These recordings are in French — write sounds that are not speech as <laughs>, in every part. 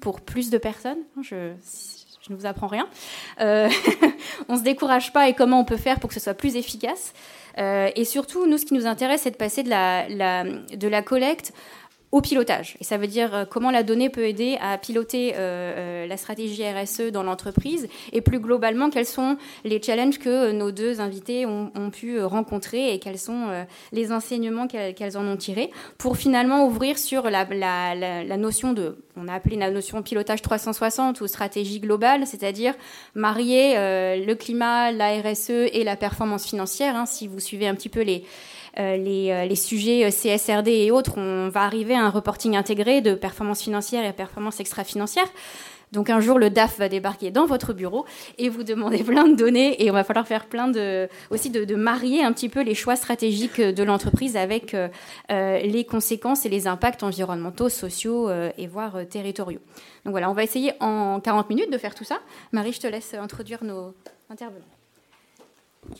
pour plus de personnes. Je, je ne vous apprends rien. Euh, <laughs> on ne se décourage pas et comment on peut faire pour que ce soit plus efficace. Euh, et surtout, nous, ce qui nous intéresse, c'est de passer de la collecte au pilotage. Et ça veut dire euh, comment la donnée peut aider à piloter euh, euh, la stratégie RSE dans l'entreprise et plus globalement quels sont les challenges que nos deux invités ont, pu rencontrer et quels sont les enseignements qu'elles en ont tirés pour finalement ouvrir sur la, notion de, on a appelé la notion pilotage 360 ou stratégie globale, c'est-à-dire marier le climat, la RSE et la performance financière. Hein, si vous suivez un petit peu les les, euh, les, sujets euh, CSRD et autres, on va arriver à un reporting intégré de performance financière et performance extra-financière. Donc un jour, le DAF va débarquer dans votre bureau et vous demander plein de données et on va falloir faire plein de aussi de, marier un petit peu les choix stratégiques de l'entreprise avec euh, les conséquences et les impacts environnementaux, sociaux euh, et voire territoriaux. Donc voilà, on va essayer en 40 minutes de faire tout ça. Marie, je te laisse introduire nos intervenants.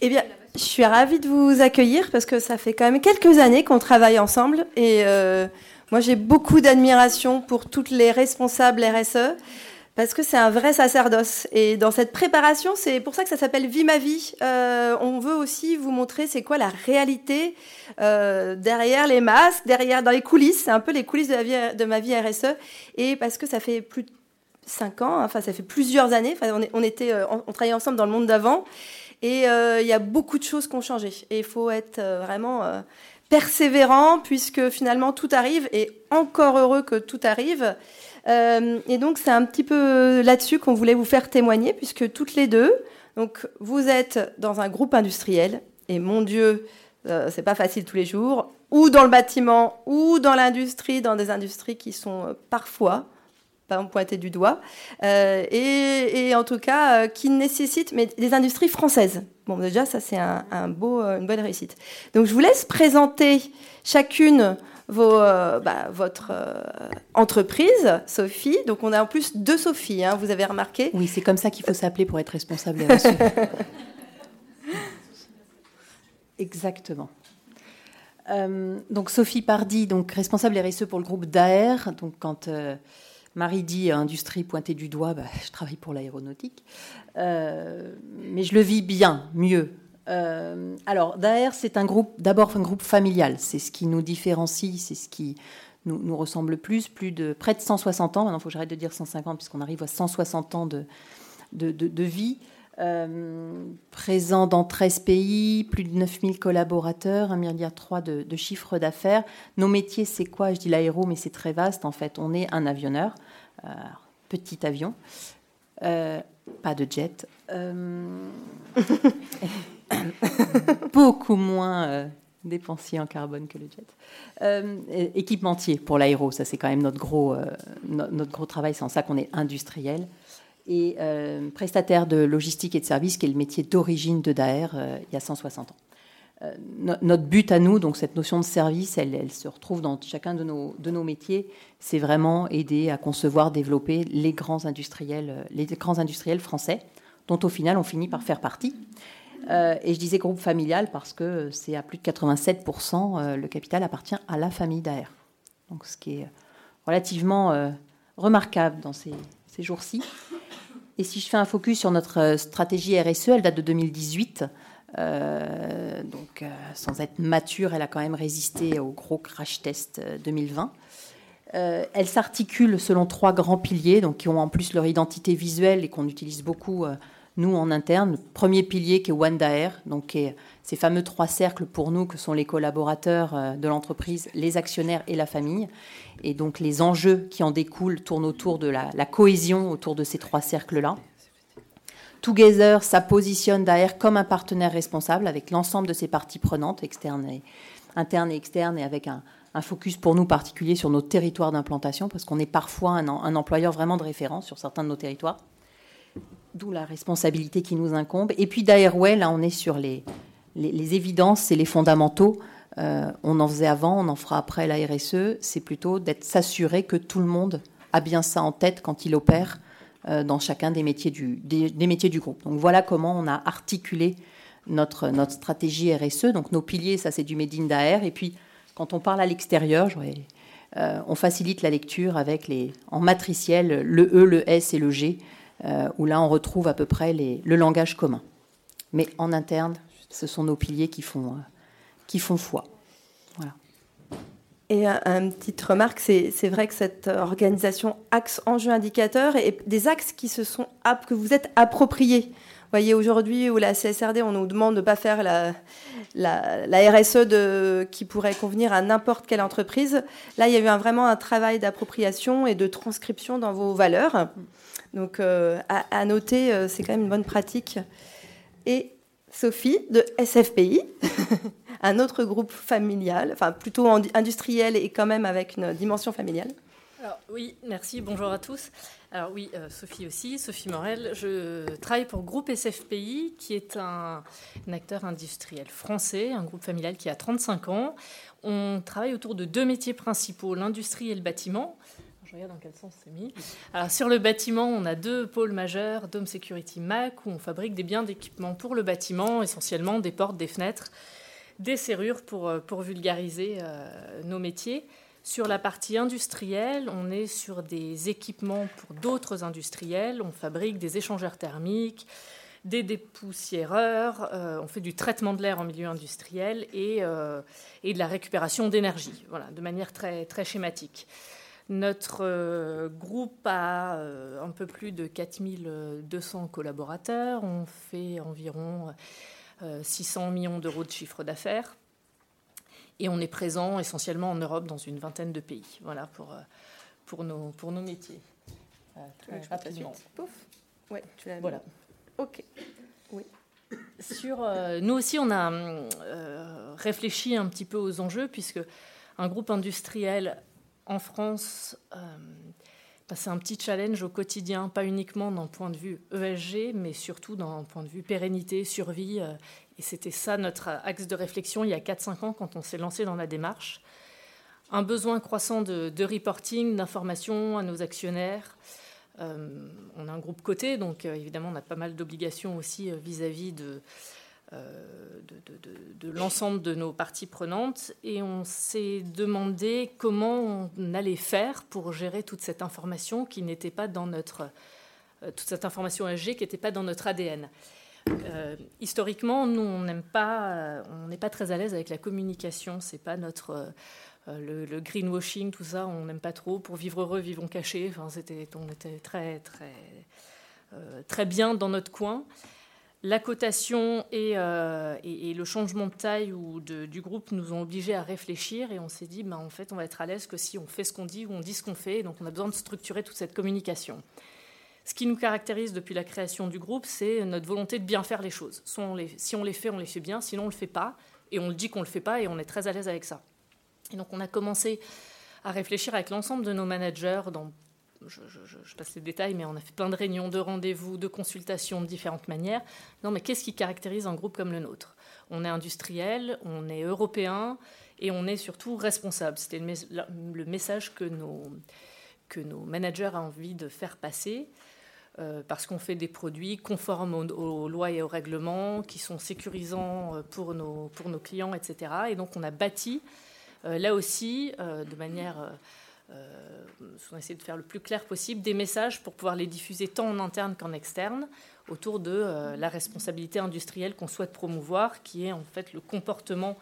Eh bien, je suis ravie de vous accueillir parce que ça fait quand même quelques années qu'on travaille ensemble et euh, moi j'ai beaucoup d'admiration pour toutes les responsables RSE parce que c'est un vrai sacerdoce. Et dans cette préparation, c'est pour ça que ça s'appelle Vie ma vie. Euh, on veut aussi vous montrer c'est quoi la réalité euh, derrière les masques, derrière dans les coulisses. C'est un peu les coulisses de, la vie, de ma vie RSE. Et parce que ça fait plus de cinq ans, enfin ça fait plusieurs années. Enfin, on, était, on travaillait ensemble dans le monde d'avant. Et euh, il y a beaucoup de choses qui ont changé. Et il faut être euh, vraiment euh, persévérant puisque finalement tout arrive et encore heureux que tout arrive. et donc c'est un petit peu là-dessus qu'on voulait vous faire témoigner puisque toutes les deux, donc vous êtes dans un groupe industriel et mon Dieu, c'est pas facile tous les jours, ou dans le bâtiment, ou dans l'industrie, dans des industries qui sont parfois pas pointer du doigt, euh, et, et, en tout cas euh, qui nécessitent mais des industries françaises. Bon, déjà, ça c'est un, un, beau, euh, une bonne réussite. Donc, je vous laisse présenter chacune vos, euh, bah, votre euh, entreprise, Sophie. Donc, on a en plus deux Sophie, hein, vous avez remarqué. Oui, c'est comme ça qu'il faut s'appeler pour être responsable <laughs> Exactement. Euh, donc Sophie Pardy, donc responsable RSE pour le groupe DAER. Donc quand Marie dit industrie pointée du doigt, bah, je travaille pour l'aéronautique, euh, mais je le vis bien, mieux. Euh, alors, Daer, c'est un groupe, d'abord un groupe familial, c'est ce qui nous différencie, c'est ce qui nous, ressemble le plus, plus de près de 160 ans, maintenant il faut que j'arrête de dire 150 puisqu'on arrive à 160 ans de, de, de vie. Euh, présent dans 13 pays, plus de 9000 collaborateurs, 1,3 milliard de, de chiffre d'affaires. Nos métiers, c'est quoi? Je dis l'aéro, mais c'est très vaste. En fait, on est un avionneur, petit avion, euh, pas de jet, euh, <laughs> beaucoup moins dépensier en carbone que le jet. Équipementier pour l'aéro, ça c'est quand même notre gros, notre gros travail. C'est en ça qu'on est industriel et euh, prestataire de logistique et de services, qui est le métier d'origine de Daer euh, il y a 160 ans. Euh, no notre but à nous, donc cette notion de service, elle, se retrouve dans chacun de nos, métiers. C'est vraiment aider à concevoir, développer les grands industriels, les grands industriels français, dont au final on finit par faire partie. Et je disais groupe familial parce que c'est à plus de 87%, euh, le capital appartient à la famille Daer. Donc ce qui est relativement remarquable dans ces, jours-ci. Et si je fais un focus sur notre stratégie RSE, elle date de 2018. Euh, donc, euh, sans être mature, elle a quand même résisté au gros crash test 2020. Euh, elle s'articule selon trois grands piliers, donc qui ont en plus leur identité visuelle et qu'on utilise beaucoup euh, nous en interne. Premier pilier qui est One Daer, donc qui est ces fameux trois cercles pour nous que sont les collaborateurs euh, de l'entreprise, les actionnaires et la famille. Et donc les enjeux qui en découlent tournent autour de la, cohésion autour de ces trois cercles-là. Together, ça positionne Daer comme un partenaire responsable avec l'ensemble de ses parties prenantes, externes et, internes et externes, et avec un, focus pour nous particulier sur nos territoires d'implantation, parce qu'on est parfois un, employeur vraiment de référence sur certains de nos territoires. D'où la responsabilité qui nous incombe. Et puis Daerway, là, on est sur les, les, évidences et les fondamentaux. Euh, on en faisait avant, on en fera après la RSE. C'est plutôt d'être s'assurer que tout le monde a bien ça en tête quand il opère euh, dans chacun des métiers, du, des, métiers du groupe. Donc voilà comment on a articulé notre, notre stratégie RSE. Donc nos piliers, ça c'est du Made in. Et puis quand on parle à l'extérieur, j'aurais on facilite la lecture avec les, en matriciel le E, le S et le G, où là on retrouve à peu près le langage commun. Mais en interne, ce sont nos piliers qui font, qui font foi. Voilà. Et une petite remarque, c'est vrai que cette organisation axe enjeu indicateur et des axes qui se sont que vous êtes appropriés. Vous voyez aujourd'hui où la CSRD, on nous demande de ne pas faire la, la, RSE de, qui pourrait convenir à n'importe quelle entreprise. Là, il y a eu un, vraiment un travail d'appropriation et de transcription dans vos valeurs. Donc, euh, à, à, noter, euh, c'est quand même une bonne pratique. Et Sophie de SFPI, <laughs> un autre groupe familial, enfin plutôt industriel et quand même avec une dimension familiale. Oui, merci, bonjour à tous. Alors oui, euh, Sophie aussi, Sophie Morel. Je travaille pour Groupe SFPI, qui est un, acteur industriel français, un groupe familial qui a 35 ans. On travaille autour de deux métiers principaux, l'industrie et le bâtiment. Je regarde dans quel sens c'est mis. Alors, sur le bâtiment, on a deux pôles majeurs, Dome Security Mac, où on fabrique des biens d'équipement pour le bâtiment, essentiellement des portes, des fenêtres, des serrures pour, euh, pour vulgariser euh, nos métiers. Sur la partie industrielle, on est sur des équipements pour d'autres industriels. On fabrique des échangeurs thermiques, des dépoussiéreurs, euh, on fait du traitement de l'air en milieu industriel et, et de la récupération d'énergie, voilà, de manière très, très schématique. Notre euh, groupe a euh, un peu plus de 4200 collaborateurs. On fait environ 600 euh, millions d'euros de chiffre d'affaires. Et on est présent essentiellement en Europe dans une vingtaine de pays. Voilà pour, pour, nos, pour nos métiers. très rapidement. Pouf. Ouais, tu l'as Voilà. OK. Oui. Sur, nous aussi, on a réfléchi un petit peu aux enjeux, puisque un groupe industriel en France, euh, bah, c'est un petit challenge au quotidien, pas uniquement d'un point de vue ESG, mais surtout d'un point de vue pérennité, survie. Euh, et c'était ça notre axe de réflexion il y a 4-5 ans quand on s'est lancé dans la démarche. Un besoin croissant de, reporting, d'information à nos actionnaires. Euh, on a un groupe coté, donc évidemment on a pas mal d'obligations aussi vis-à-vis de, euh, de, l'ensemble de nos parties prenantes et on s'est demandé comment on allait faire pour gérer toute cette information qui n'était pas dans notre euh, toute cette information AG qui n'était pas dans notre ADN. Euh, historiquement, nous on n'aime pas, on n'est pas très à l'aise avec la communication. C'est pas notre le, greenwashing, tout ça, on n'aime pas trop. Pour vivre heureux, vivons cachés. Enfin, c'était, on était très très très bien dans notre coin la cotation euh, et, le changement de taille ou du groupe nous ont obligés à réfléchir et on s'est dit, ben, en fait, on va être à l'aise que si on fait ce qu'on dit ou on dit ce qu'on fait. Donc, on a besoin de structurer toute cette communication. Ce qui nous caractérise depuis la création du groupe, c'est notre volonté de bien faire les choses. si on les fait, on les fait bien. Sinon, on ne le fait pas. Et on le dit qu'on ne le fait pas et on est très à l'aise avec ça. Et donc, on a commencé à réfléchir avec l'ensemble de nos managers dans je, passe les détails, mais on a fait plein de réunions, de rendez-vous, de consultations de différentes manières. Non, mais qu'est-ce qui caractérise un groupe comme le nôtre? On est industriel, on est européen et on est surtout responsable. C'était le, message que nos, que nos managers ont envie de faire passer. Euh, parce qu'on fait des produits conformes aux, lois et aux règlements, qui sont sécurisants euh, pour nos, pour nos clients, etc. Et donc on a bâti, euh, là aussi, de manière euh, on essaie de faire le plus clair possible des messages pour pouvoir les diffuser tant en interne qu'en externe autour de euh, la responsabilité industrielle qu'on souhaite promouvoir, qui est en fait le comportement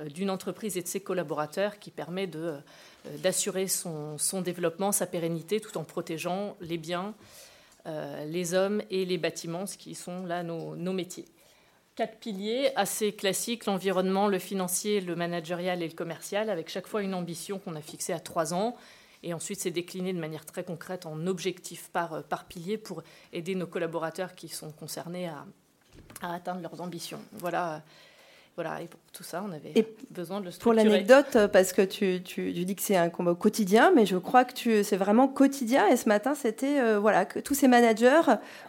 euh, d'une entreprise et de ses collaborateurs qui permet de, d'assurer son, développement, sa pérennité, tout en protégeant les biens, les hommes et les bâtiments, ce qui sont là nos métiers quatre piliers assez classiques, l'environnement, le financier, le managérial et le commercial, avec chaque fois une ambition qu'on a fixée à trois ans. Et ensuite, c'est décliné de manière très concrète en objectifs par, par pilier pour aider nos collaborateurs qui sont concernés à, à atteindre leurs ambitions. Voilà voilà, et pour tout ça, on avait besoin de le structurer. Pour l'anecdote, euh, parce que tu, tu, dis que c'est un combat quotidien, mais je crois que c'est vraiment quotidien. Et ce matin, c'était euh, voilà, que tous ces managers,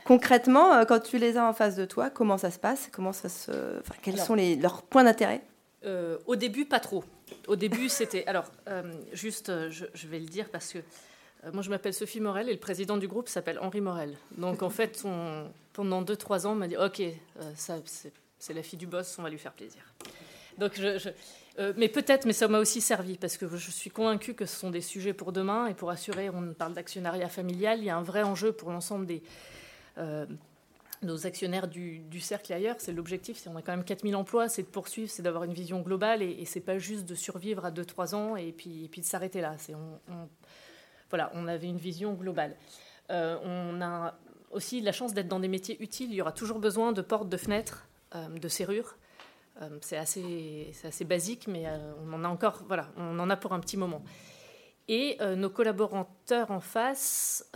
concrètement, euh, quand tu les as en face de toi, comment ça se passe? Comment ça se, Quels sont les, leurs points d'intérêt? Au début, pas trop. Au début, c'était. Alors, juste, je, je, vais le dire parce que moi, je m'appelle Sophie Morel et le président du groupe s'appelle Henri Morel. Donc, en fait, on, pendant 2-3 ans, on m'a dit Ok, ça, c'est c'est la fille du boss, on va lui faire plaisir. Donc Euh, mais peut-être, mais ça m'a aussi servi parce que je suis convaincue que ce sont des sujets pour demain et pour assurer, on parle d'actionnariat familial, il y a un vrai enjeu pour l'ensemble des euh, nos actionnaires du, cercle et ailleurs. C'est l'objectif, c'est on a quand même 4000 emplois, c'est de poursuivre, c'est d'avoir une vision globale et, et c'est pas juste de survivre à 2-3 ans et puis, de s'arrêter là. Voilà, on avait une vision globale. Euh, on a aussi la chance d'être dans des métiers utiles. Il y aura toujours besoin de portes, de fenêtres, de serrures. Euh, c'est assez, basique, mais euh, on en a encore, voilà, on en a pour un petit moment. Et euh, nos collaborateurs en face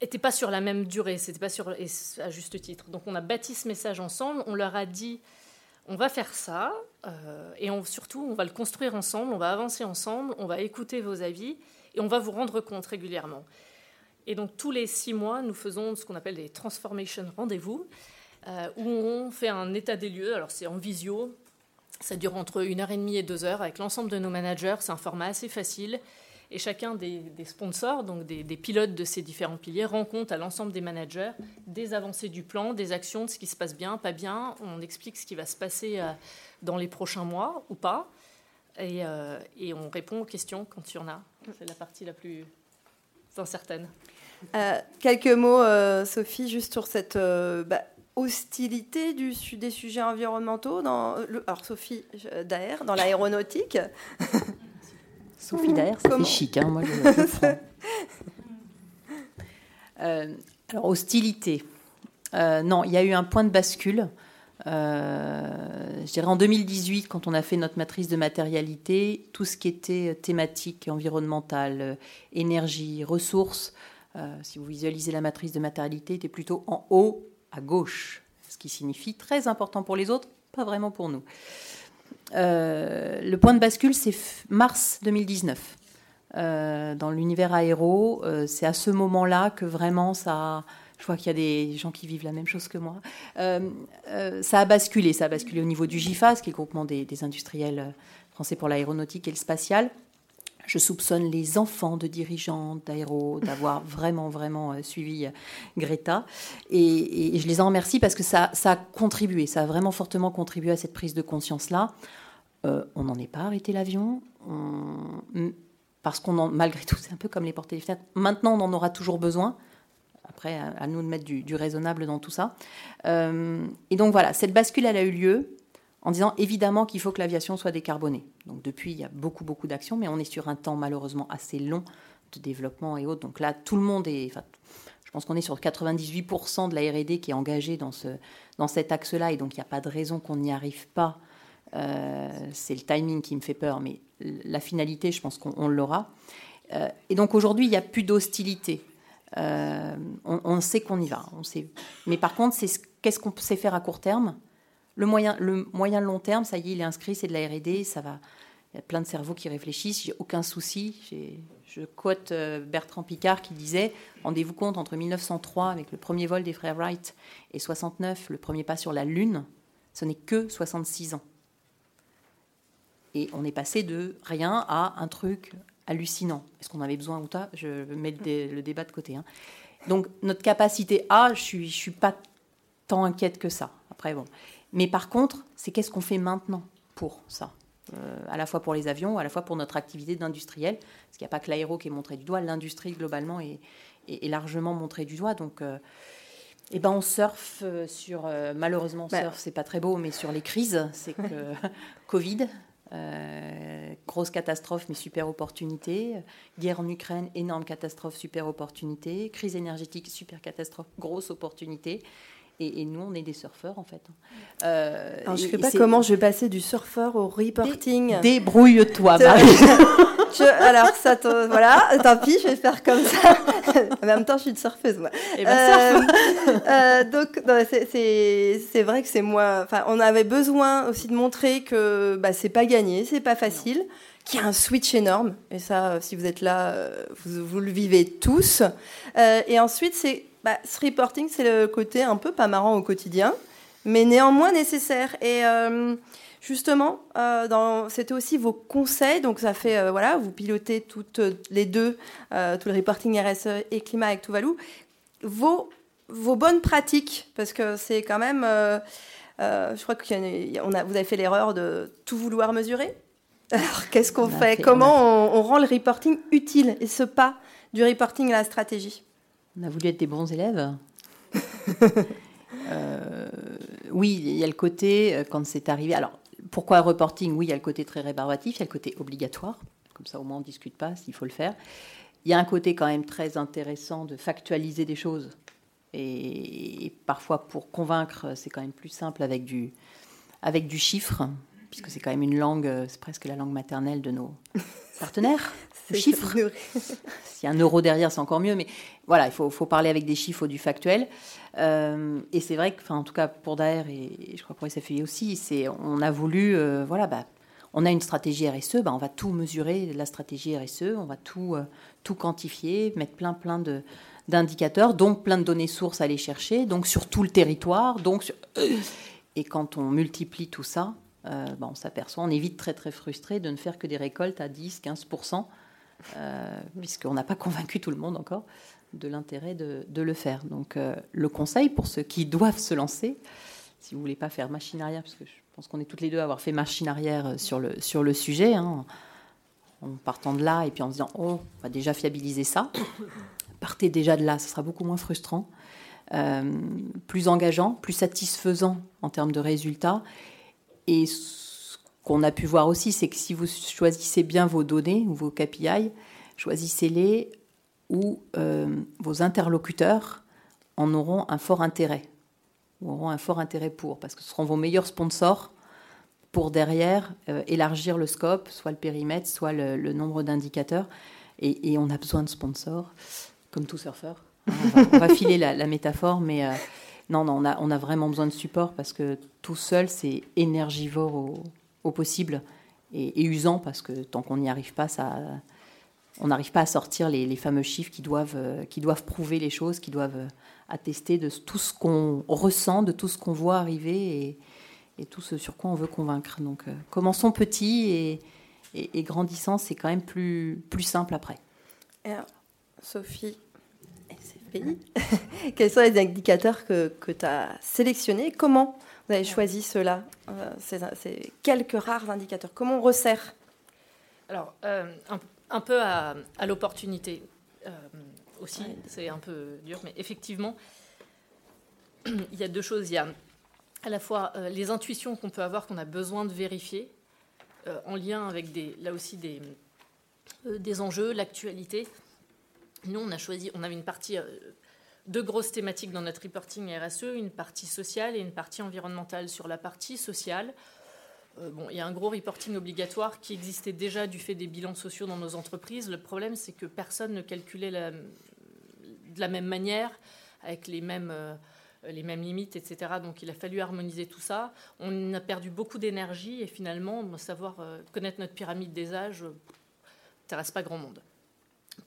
n'étaient pas sur la même durée, c'était pas sur, à juste titre. Donc on a bâti ce message ensemble, on leur a dit on va faire ça, et surtout on va le construire ensemble, on va avancer ensemble, on va écouter vos avis, et on va vous rendre compte régulièrement. Et donc tous les six mois, nous faisons ce qu'on appelle des transformation rendez-vous. Euh, où on fait un état des lieux. Alors c'est en visio, ça dure entre une heure et demie et deux heures avec l'ensemble de nos managers. C'est un format assez facile. Et chacun des, sponsors, donc des, pilotes de ces différents piliers, rend compte à l'ensemble des managers des avancées du plan, des actions, de ce qui se passe bien, pas bien. On explique ce qui va se passer euh, dans les prochains mois ou pas. Et, euh, on répond aux questions quand il y en a. C'est la partie la plus incertaine. Quelques mots, Sophie, juste sur cette. Bah, hostilité du, des sujets environnementaux dans alors Sophie Daher dans l'aéronautique. <laughs> Sophie Daher, c'est chic, hein, moi je, <laughs> euh, alors hostilité. Euh, non, il y a eu un point de bascule. Euh, je dirais en 2018, quand on a fait notre matrice de matérialité, tout ce qui était thématique environnementale, énergie, ressources, si vous visualisez la matrice de matérialité, était plutôt en haut à gauche, ce qui signifie très important pour les autres, pas vraiment pour nous. Euh, le point de bascule, c'est mars 2019. Euh, dans l'univers aéro, euh, c'est à ce moment-là que vraiment ça. Je vois qu'il y a des gens qui vivent la même chose que moi. ça a basculé. Ça a basculé au niveau du GIFAS, qui est le groupement des industriels français pour l'aéronautique et le spatial. Je soupçonne les enfants de dirigeants d'aéro <laughs> d'avoir vraiment, vraiment euh, suivi euh, Greta. Et, je les en remercie parce que ça, ça a contribué, ça a vraiment fortement contribué à cette prise de conscience-là. Euh, on n'en est pas arrêté l'avion. Parce qu'on en, malgré tout, <laughs> c'est un peu comme les portes et les fenêtres. Maintenant, on en aura toujours besoin. Après, à, nous de mettre du, raisonnable dans tout ça. et donc voilà, cette bascule, elle a eu lieu en disant évidemment qu'il faut que l'aviation soit décarbonée. Donc depuis, il y a beaucoup, beaucoup d'actions, mais on est sur un temps malheureusement assez long de développement et autres. Donc là, tout le monde est... Enfin, je pense qu'on est sur 98% de la RD qui est engagée dans, ce, dans cet axe-là, et donc il n'y a pas de raison qu'on n'y arrive pas. Euh, c'est le timing qui me fait peur, mais la finalité, je pense qu'on l'aura. Euh, et donc aujourd'hui, il n'y a plus d'hostilité. Euh, on, on, sait qu'on y va. On sait. Mais par contre, c'est qu'est-ce qu'on sait faire à court terme? Le moyen, long terme, ça y est, il est inscrit, c'est de la R&D, ça va. Il y a plein de cerveaux qui réfléchissent, j'ai aucun souci. Je quote euh, Bertrand Picard qui disait Rendez-vous compte, entre 1903, avec le premier vol des frères Wright, et 69, le premier pas sur la Lune, ce n'est que 66 ans. Et on est passé de rien à un truc hallucinant. Est-ce qu'on avait besoin ou pas? Je mets le, débat de côté. Hein. Donc notre capacité A, je ne suis, je suis pas tant inquiète que ça. Après, bon. Mais par contre, c'est qu'est-ce qu'on fait maintenant pour ça? Euh, à la fois pour les avions, à la fois pour notre activité d'industriel, parce qu'il n'y a pas que l'aéro qui est montré du doigt, l'industrie globalement est, largement montrée du doigt. Donc, euh, eh ben on surfe euh, sur, malheureusement, bah. surf, c'est pas très beau, mais sur les crises, c'est que <laughs> Covid, grosse catastrophe, mais super opportunité. Guerre en Ukraine, énorme catastrophe, super opportunité. Crise énergétique, super catastrophe, grosse opportunité. Et, nous, on est des surfeurs, en fait. Euh, alors, je ne sais pas comment je vais passer du surfeur au reporting. Débrouille-toi, Marie. <laughs> alors, ça, voilà, tant pis, je vais faire comme ça. <laughs> en même temps, je suis une surfeuse, moi. Et eh ben, euh, euh, donc, c'est vrai que c'est moi. Enfin, on avait besoin aussi de montrer que bah, c'est pas gagné, c'est pas facile. qu'il y a un switch énorme. Et ça, si vous êtes là, vous, vous le vivez tous. et ensuite, c'est bah, ce reporting, c'est le côté un peu pas marrant au quotidien, mais néanmoins nécessaire. Et euh, justement, euh, c'était aussi vos conseils. Donc, ça fait, euh, voilà, vous pilotez toutes les deux, tout le reporting RSE et climat avec Tuvalu. Vos, vos bonnes pratiques, parce que c'est quand même. je crois que a, vous avez fait l'erreur de tout vouloir mesurer. <laughs> Alors, qu'est-ce qu'on fait, Comment on, rend le reporting utile et ce pas du reporting à la stratégie On a voulu être des bons élèves. <laughs> Euh, oui, il y a le côté, euh, quand c'est arrivé. Alors, pourquoi reporting? Oui, il y a le côté très rébarbatif, il y a le côté obligatoire. Comme ça, au moins, on ne discute pas s'il faut le faire. Il y a un côté quand même très intéressant de factualiser des choses. Et, parfois, pour convaincre, c'est quand même plus simple avec du, avec du chiffre puisque c'est quand même une langue, euh, c'est presque la langue maternelle de nos <laughs> partenaires. Le chiffre. <laughs> S'il y a un euro derrière, c'est encore mieux. Mais voilà, il faut, faut, parler avec des chiffres ou du factuel. Euh, et c'est vrai que, en tout cas pour Daer et je crois pour SFI aussi, c'est, on a voulu, euh, voilà, bah, on a une stratégie RSE, bah, on va tout mesurer, la stratégie RSE, on va tout, tout quantifier, mettre plein, plein de, d'indicateurs, donc plein de données sources à aller chercher, donc sur tout le territoire. Donc Et quand on multiplie tout ça, euh, on s'aperçoit, on est vite très très frustré de ne faire que des récoltes à 10-15%, euh, puisqu'on n'a pas <laughs> convaincu tout le monde encore de l'intérêt de, le faire. Donc euh, le conseil pour ceux qui doivent se lancer, si vous voulez pas faire machine arrière, parce que je pense qu'on est toutes les deux à avoir fait machine arrière sur le, sur le sujet, hein, en partant de là et puis en disant, oh, on va déjà fiabiliser ça. <coughs> Partez déjà de là, ce sera beaucoup moins frustrant. plus engageant, plus satisfaisant en termes de résultats et ce qu'on a pu voir aussi, c'est que si vous choisissez bien vos données ou vos KPI, choisissez-les où euh, vos interlocuteurs en auront un fort intérêt, ou auront un fort intérêt pour, parce que ce seront vos meilleurs sponsors pour derrière euh, élargir le scope, soit le périmètre, soit le, nombre d'indicateurs. Et, on a besoin de sponsors, comme tout surfeur. On va, filer la, métaphore, mais euh, non, non, on a, vraiment besoin de support parce que tout seul, c'est énergivore au, possible et, usant parce que tant qu'on n'y arrive pas, ça, on n'arrive pas à sortir les, fameux chiffres qui doivent, euh, qui doivent prouver les choses, qui doivent euh, attester de tout ce qu'on ressent, de tout ce qu'on voit arriver et, tout ce sur quoi on veut convaincre. Donc, euh, commençons petit et, et, grandissant, c'est quand même plus simple après. Sophie, <laughs> Quels sont les indicateurs que, que tu as sélectionnés? Comment vous avez choisi ceux-là, euh, ces, quelques rares indicateurs? Comment on resserre? Alors, euh, un, peu à, l'opportunité euh, aussi, c'est un peu dur, mais effectivement, <clears throat> il y a deux choses. Il y a à la fois les intuitions qu'on peut avoir, qu'on a besoin de vérifier, en lien avec des, là aussi des, des enjeux, l'actualité. Nous, on a choisi, on avait une partie, euh, deux grosses thématiques dans notre reporting RSE, une partie sociale et une partie environnementale. Sur la partie sociale, euh, bon, il y a un gros reporting obligatoire qui existait déjà du fait des bilans sociaux dans nos entreprises. Le problème, c'est que personne ne calculait de la même manière, avec les mêmes, euh, les mêmes limites, etc. Donc il a fallu harmoniser tout ça. On a perdu beaucoup d'énergie et finalement, savoir connaître notre pyramide des âges n'intéresse pas grand monde.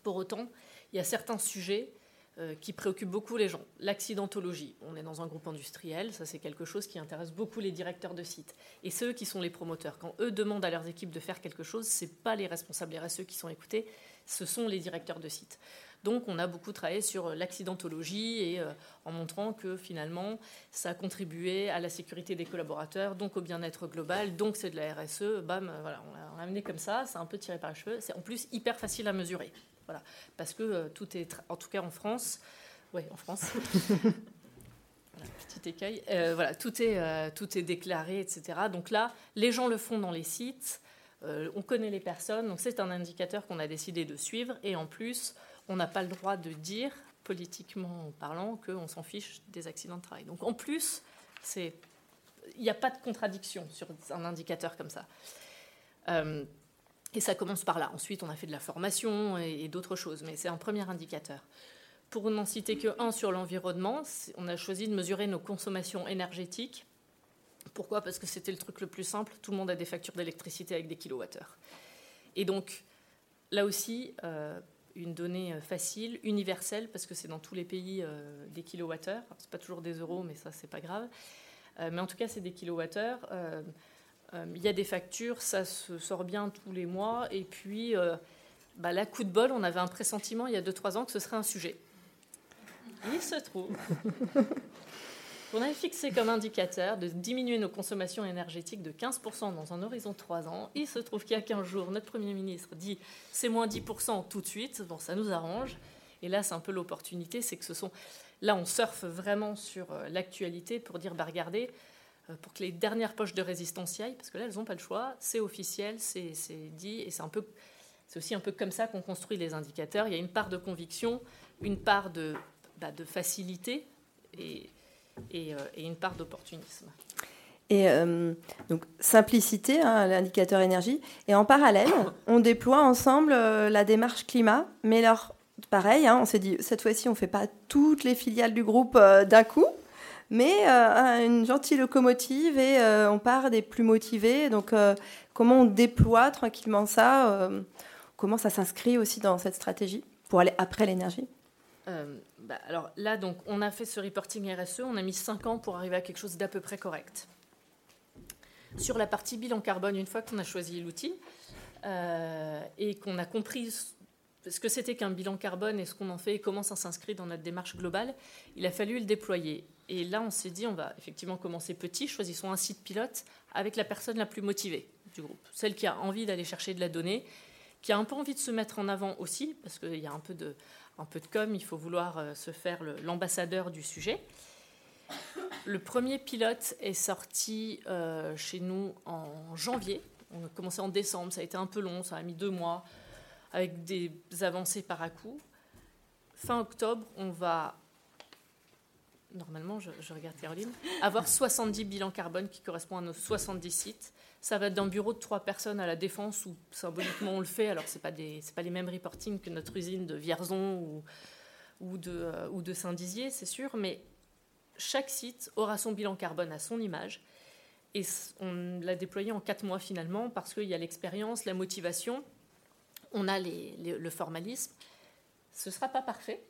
Pour autant, il y a certains sujets euh, qui préoccupent beaucoup les gens. L'accidentologie, on est dans un groupe industriel, ça c'est quelque chose qui intéresse beaucoup les directeurs de sites. Et ceux qui sont les promoteurs, quand eux demandent à leurs équipes de faire quelque chose, ce n'est pas les responsables RSE qui sont écoutés, ce sont les directeurs de sites. Donc on a beaucoup travaillé sur l'accidentologie et euh, en montrant que finalement ça a contribué à la sécurité des collaborateurs, donc au bien-être global, donc c'est de la RSE, bam, voilà, on l'a amené comme ça, c'est un peu tiré par les cheveux, c'est en plus hyper facile à mesurer. Voilà, parce que euh, tout est, en tout cas en France, oui, en France. <laughs> petit écueil. Euh, voilà, tout est, euh, tout est déclaré, etc. Donc là, les gens le font dans les sites, on connaît les personnes, donc c'est un indicateur qu'on a décidé de suivre. Et en plus, on n'a pas le droit de dire, politiquement parlant, qu'on s'en fiche des accidents de travail. Donc en plus, il n'y a pas de contradiction sur un indicateur comme ça. Et ça commence par là. Ensuite, on a fait de la formation et, d'autres choses, mais c'est un premier indicateur. Pour n'en citer que un sur l'environnement, on a choisi de mesurer nos consommations énergétiques. Pourquoi? Parce que c'était le truc le plus simple. Tout le monde a des factures d'électricité avec des kilowattheures. Et donc, là aussi, euh, une donnée euh, facile, universelle, parce que c'est dans tous les pays euh, des kilowattheures. C'est pas toujours des euros, mais ça, c'est pas grave. mais en tout cas, c'est des kilowattheures. Euh, il y a des factures, ça se sort bien tous les mois. Et puis, euh, bah, la coup de bol, on avait un pressentiment il y a 2-3 ans que ce serait un sujet. Il se trouve <laughs> On avait fixé comme indicateur de diminuer nos consommations énergétiques de 15% dans un horizon de 3 ans. Il se trouve qu'il y a 15 jours, notre Premier ministre dit c'est moins 10% tout de suite. Bon, ça nous arrange. Et là, c'est un peu l'opportunité, c'est que ce sont. Là, on surfe vraiment sur euh, l'actualité pour dire bah, regardez, pour que les dernières poches de résistance y aillent, parce que là, elles n'ont pas le choix, c'est officiel, c'est dit, et c'est un peu. C'est aussi un peu comme ça qu'on construit les indicateurs. Il y a une part de conviction, une part de, bah, de facilité, et euh, et, une part d'opportunisme. Et euh, donc simplicité, hein, l'indicateur énergie. Et en parallèle, on déploie ensemble euh, la démarche climat. Mais alors, pareil, hein, on s'est dit, cette fois-ci, on ne fait pas toutes les filiales du groupe d'un coup, mais une gentille locomotive et on part des plus motivés. Donc, comment on déploie tranquillement ça Comment ça s'inscrit aussi dans cette stratégie pour aller après l'énergie? Bah, alors là, donc, on a fait ce reporting RSE, on a mis 5 ans pour arriver à quelque chose d'à peu près correct. Sur la partie bilan carbone, une fois qu'on a choisi l'outil euh, et qu'on a compris ce que c'était qu'un bilan carbone et ce qu'on en fait et comment ça s'inscrit dans notre démarche globale, il a fallu le déployer. Et là, on s'est dit, on va effectivement commencer petit, choisissons un site pilote avec la personne la plus motivée du groupe, celle qui a envie d'aller chercher de la donnée, qui a un peu envie de se mettre en avant aussi, parce qu'il y a un peu de, un peu de com, il faut vouloir euh, se faire l'ambassadeur du sujet. Le premier pilote est sorti euh, chez nous en janvier. On a commencé en décembre, ça a été un peu long, ça a mis deux mois, avec des avancées par à coup. Fin octobre, on va, normalement, je, regarde Caroline, avoir 70 bilans carbone qui correspondent à nos 70 sites ça va être d'un bureau de trois personnes à la défense où symboliquement on le fait. Alors c'est pas pas les mêmes reporting que notre usine de Vierzon euh, ou de Saint-Dizier, c'est sûr, mais chaque site aura son bilan carbone à son image. Et on l'a déployé en quatre mois finalement parce qu'il y a l'expérience, la motivation, on a le formalisme. Ce ne sera pas parfait,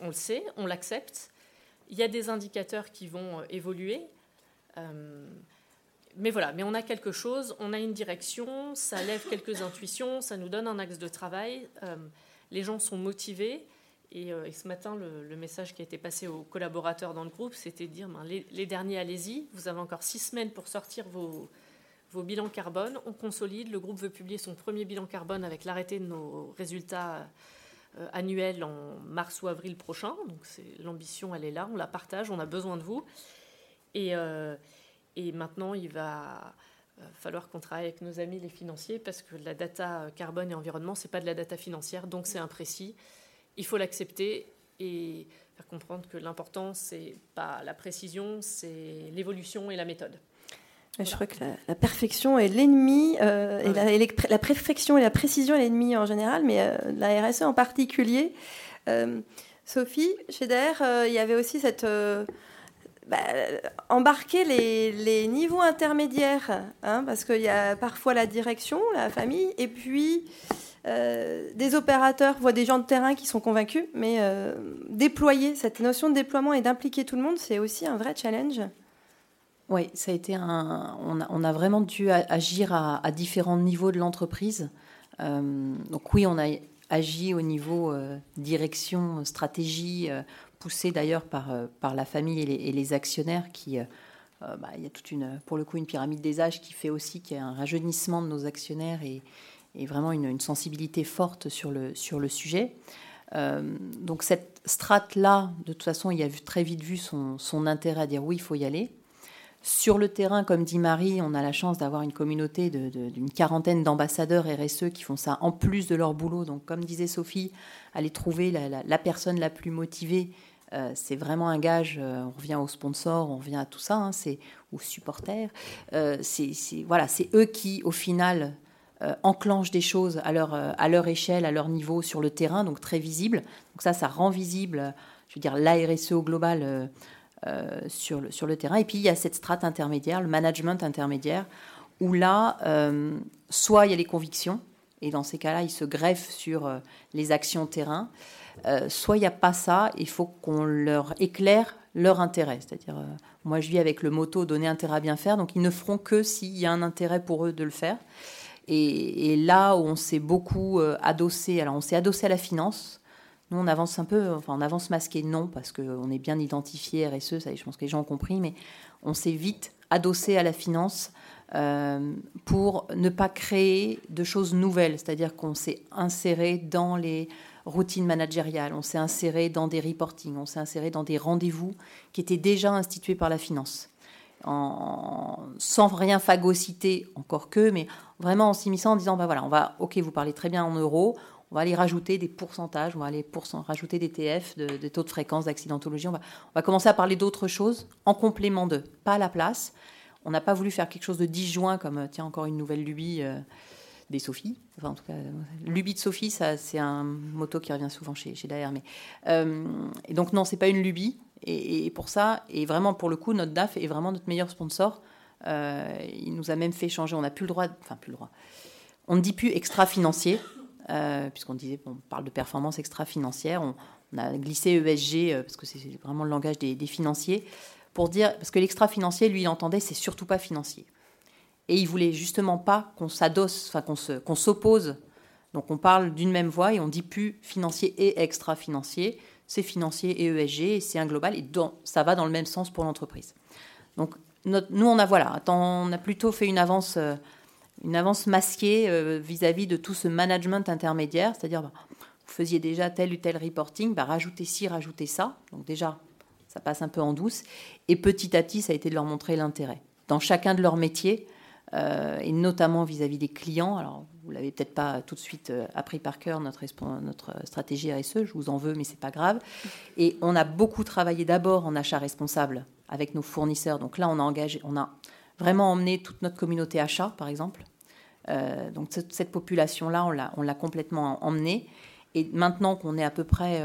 on, le sait, on l'accepte. Il y a des indicateurs qui vont euh, évoluer. Euh, mais voilà, mais on a quelque chose, on a une direction, ça lève quelques intuitions, ça nous donne un axe de travail. Euh, les gens sont motivés. Et, ce matin, le, message qui a été passé aux collaborateurs dans le groupe, c'était de dire ben, les, derniers, allez-y, vous avez encore six semaines pour sortir vos, vos bilans carbone. On consolide. Le groupe veut publier son premier bilan carbone avec l'arrêté de nos résultats euh, annuels en mars ou avril prochain. Donc l'ambition, elle est là, on la partage, on a besoin de vous. Et. Et maintenant, il va euh, falloir qu'on travaille avec nos amis les financiers parce que la data carbone et environnement, ce n'est pas de la data financière, donc c'est imprécis. Il faut l'accepter et faire comprendre que l'important, c'est pas la précision, c'est l'évolution et la méthode. Je crois que la, perfection est l'ennemi, euh, et, la, perfection et la précision est l'ennemi en général, mais euh, la RSE en particulier. Sophie, chez DR, il y avait aussi cette bah, embarquer les, niveaux intermédiaires, hein, parce qu'il y a parfois la direction, la famille, et puis euh, des opérateurs, voient des gens de terrain qui sont convaincus, mais euh, déployer, cette notion de déploiement et d'impliquer tout le monde, c'est aussi un vrai challenge. Oui, ça a été un. On a, vraiment dû agir à, différents niveaux de l'entreprise. Euh, donc oui, on a agi au niveau direction, stratégie, poussé d'ailleurs par, euh, par la famille et les, actionnaires qui... Euh, euh, bah, il y a toute une, pour le coup, une pyramide des âges qui fait aussi qu'il y a un rajeunissement de nos actionnaires et, et vraiment une, sensibilité forte sur le, sur le sujet. donc cette strate-là, de toute façon, il y a très vite vu son, son intérêt à dire oui, il faut y aller. Sur le terrain, comme dit Marie, on a la chance d'avoir une communauté d'une quarantaine d'ambassadeurs RSE qui font ça en plus de leur boulot. Donc, comme disait Sophie, aller trouver la, personne la plus motivée, euh, c'est vraiment un gage. Euh, on revient aux sponsors, on revient à tout ça, hein, c'est aux supporters. Euh, c'est voilà, c'est eux qui, au final, enclenchent des choses à leur, à leur échelle, à leur niveau sur le terrain, donc très visible. Donc ça, ça rend visible, je veux dire, la RSE au global euh, sur, le, sur le terrain. Et puis il y a cette strate intermédiaire, le management intermédiaire, où là, euh, soit il y a les convictions, et dans ces cas-là, ils se greffent sur euh, les actions terrain, soit il n'y a pas ça, il faut qu'on leur éclaire leur intérêt. C'est-à-dire, moi je vis avec le motto donner intérêt à bien faire, donc ils ne feront que s'il y a un intérêt pour eux de le faire. Et, et là où on s'est beaucoup adossé, alors on s'est adossé à la finance, Nous, on avance un peu, enfin, on avance masqué, non, parce qu'on est bien identifié RSE, ça, je pense que les gens ont compris, mais on s'est vite adossé à la finance euh, pour ne pas créer de choses nouvelles, c'est-à-dire qu'on s'est inséré dans les routines managériales, on s'est inséré dans des reporting, on s'est inséré dans des rendez-vous qui étaient déjà institués par la finance. Sans rien phagocyter, encore que, mais vraiment en s'immisçant en disant, bah voilà, on va, ok, vous parlez très bien en euros, on va aller rajouter des pourcentages, on va aller rajouter des TF, des taux de fréquence d'accidentologie, on va, commencer à parler d'autres choses en complément d'eux, pas à la place. On n'a pas voulu faire quelque chose de disjoint comme, tiens, encore une nouvelle lubie. Euh, des Sophie. Enfin, en tout cas, lubie de Sophie, c'est un motto qui revient souvent chez, chez Mais, euh, et donc, non, c'est pas une lubie. Et, pour ça, et vraiment, pour le coup, notre DAF est vraiment notre meilleur sponsor. Euh, il nous a même fait changer. On n'a plus le droit, enfin, plus le droit. On ne dit plus extra-financier, euh, puisqu'on disait, on parle de performance extra-financière. On, a glissé ESG, parce que c'est vraiment le langage des, financiers, pour dire, parce que l'extra-financier, lui, il entendait, c'est surtout pas financier. Et il voulait justement pas qu'on s'adosse, enfin qu'on s'oppose. Donc on parle d'une même voix et on dit plus financier et extra-financier. C'est financier et ESG c'est un global et ça va dans le même sens pour l'entreprise. Donc nous on a voilà, on a plutôt fait une avance, euh, une avance masquée euh, vis-à-vis de tout ce management intermédiaire, c'est-à-dire bah, vous faisiez déjà tel ou tel reporting, bah, rajoutez ci, rajoutez ça. Donc déjà ça passe un peu en douce et petit à petit ça a été de leur montrer l'intérêt dans chacun de leurs métiers euh, et notamment vis-à-vis des clients. Alors, vous l'avez peut-être pas tout de suite euh, appris par cœur notre, notre stratégie RSE, je vous en veux, mais c'est pas grave. Et on a beaucoup travaillé d'abord en achat responsable avec nos fournisseurs. Donc là, on a engagé, on a vraiment emmené toute notre communauté achat, par exemple. Euh, donc cette, population-là, on l'a, complètement emmenée. Et maintenant qu'on est à peu près,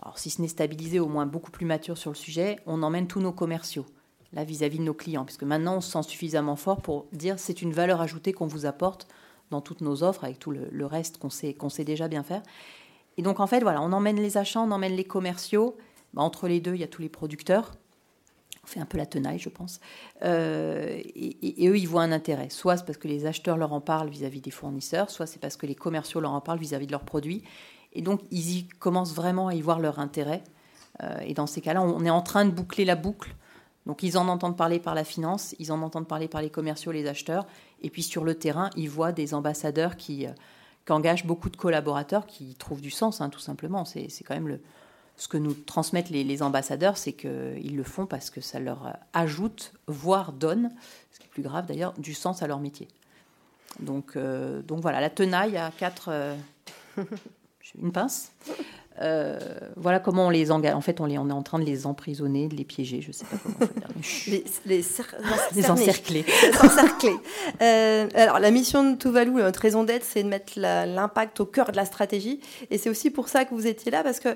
alors si ce n'est stabilisé, au moins beaucoup plus mature sur le sujet, on emmène tous nos commerciaux là vis-à-vis de nos clients, puisque maintenant on se sent suffisamment fort pour dire c'est une valeur ajoutée qu'on vous apporte dans toutes nos offres, avec tout le, reste qu'on sait, qu'on sait déjà bien faire. Et donc en fait, voilà, on emmène les achats, on emmène les commerciaux. Bah, entre les deux, il y a tous les producteurs. On fait un peu la tenaille, je pense. Euh, et, eux, ils voient un intérêt. Soit c'est parce que les acheteurs leur en parlent vis-à-vis des fournisseurs, soit c'est parce que les commerciaux leur en parlent vis-à-vis de leurs produits. Et donc, ils y commencent vraiment à y voir leur intérêt. Euh, et dans ces cas-là, on est en train de boucler la boucle donc ils en entendent parler par la finance, ils en entendent parler par les commerciaux, les acheteurs, et puis sur le terrain, ils voient des ambassadeurs qui, euh, engagent beaucoup de collaborateurs qui trouvent du sens, hein, tout simplement. C'est quand même le, ce que nous transmettent les, ambassadeurs, c'est qu'ils le font parce que ça leur ajoute, voire donne, ce qui est plus grave d'ailleurs, du sens à leur métier. Donc, euh, donc voilà, la tenaille à quatre... Euh, <laughs> une pince. Euh, voilà comment on les engage. En fait, on, les, on est en train de les emprisonner, de les piéger, je ne sais pas comment dire. <laughs> les, les, <laughs> les encercler. Euh, alors, la mission de Tuvalu, notre raison d'être, c'est de mettre l'impact au cœur de la stratégie. Et c'est aussi pour ça que vous étiez là, parce que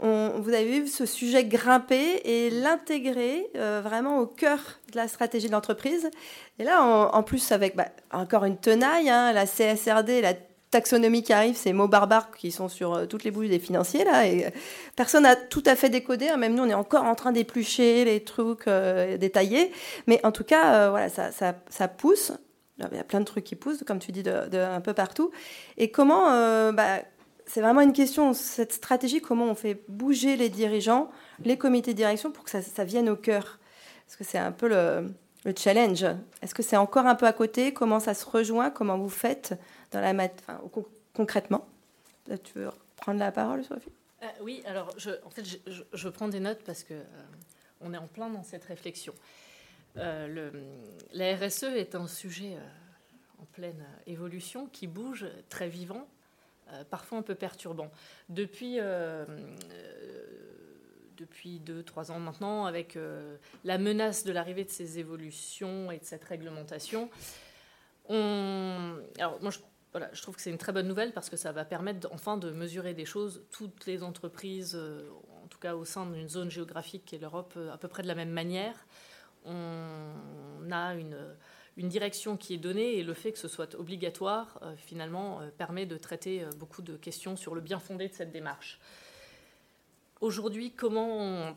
on, vous avez vu ce sujet grimper et l'intégrer euh, vraiment au cœur de la stratégie de l'entreprise. Et là, en, plus, avec bah, encore une tenaille, hein, la CSRD, la taxonomie qui arrive, ces mots barbares qui sont sur euh, toutes les bouches des financiers là, euh, personne n'a tout à fait décodé. Hein. Même nous, on est encore en train d'éplucher les trucs détaillés, mais en tout cas, voilà, ça, ça, pousse. Il y a plein de trucs qui poussent, comme tu dis, de, un peu partout. Et comment, bah, c'est vraiment une question, cette stratégie, comment on fait bouger les dirigeants, les comités de direction pour que ça, vienne au cœur. Parce que c'est un peu le, le challenge. Est-ce que c'est encore un peu à côté? Comment ça se rejoint? Comment vous faites concrètement? Tu veux prendre la parole, Sophie? Euh, Oui, alors je, en fait, je, prends des notes parce que euh, on est en plein dans cette réflexion. Euh, la RSE est un sujet en pleine évolution qui bouge, très vivant, parfois un peu perturbant. Depuis depuis deux, trois ans maintenant, avec la menace de l'arrivée de ces évolutions et de cette réglementation. On... Alors, moi, je voilà, je trouve que c'est une très bonne nouvelle parce que ça va permettre enfin de mesurer des choses. Toutes les entreprises, euh, en tout cas au sein d'une zone géographique qui est l'Europe, euh, à peu près de la même manière. On a une, une, direction qui est donnée et le fait que ce soit obligatoire, euh, finalement, permet de traiter beaucoup de questions sur le bien fondé de cette démarche. Aujourd'hui, comment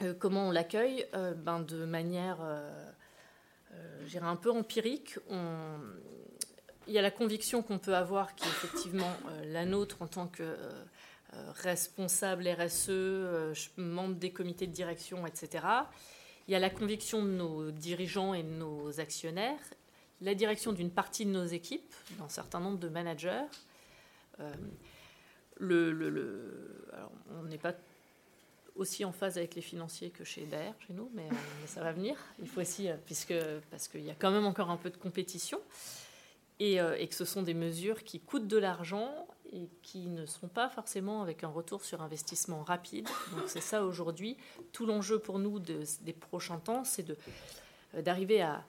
on, comment on l'accueille? Ben, De manière, un peu empirique. Il y a la conviction qu'on peut avoir, qui est effectivement euh, la nôtre en tant que euh, responsable RSE, membre des comités de direction, etc. Il y a la conviction de nos dirigeants et de nos actionnaires, la direction d'une partie de nos équipes, d'un certain nombre de managers. le, on n'est pas aussi en phase avec les financiers que chez DAER, chez nous, mais, ça va venir. Il faut aussi, puisque, parce qu'il y a quand même encore un peu de compétition. Euh, et, que ce sont des mesures qui coûtent de l'argent et qui ne sont pas forcément avec un retour sur investissement rapide. Donc c'est ça aujourd'hui. Tout l'enjeu pour nous des prochains temps, c'est euh, d'arriver à,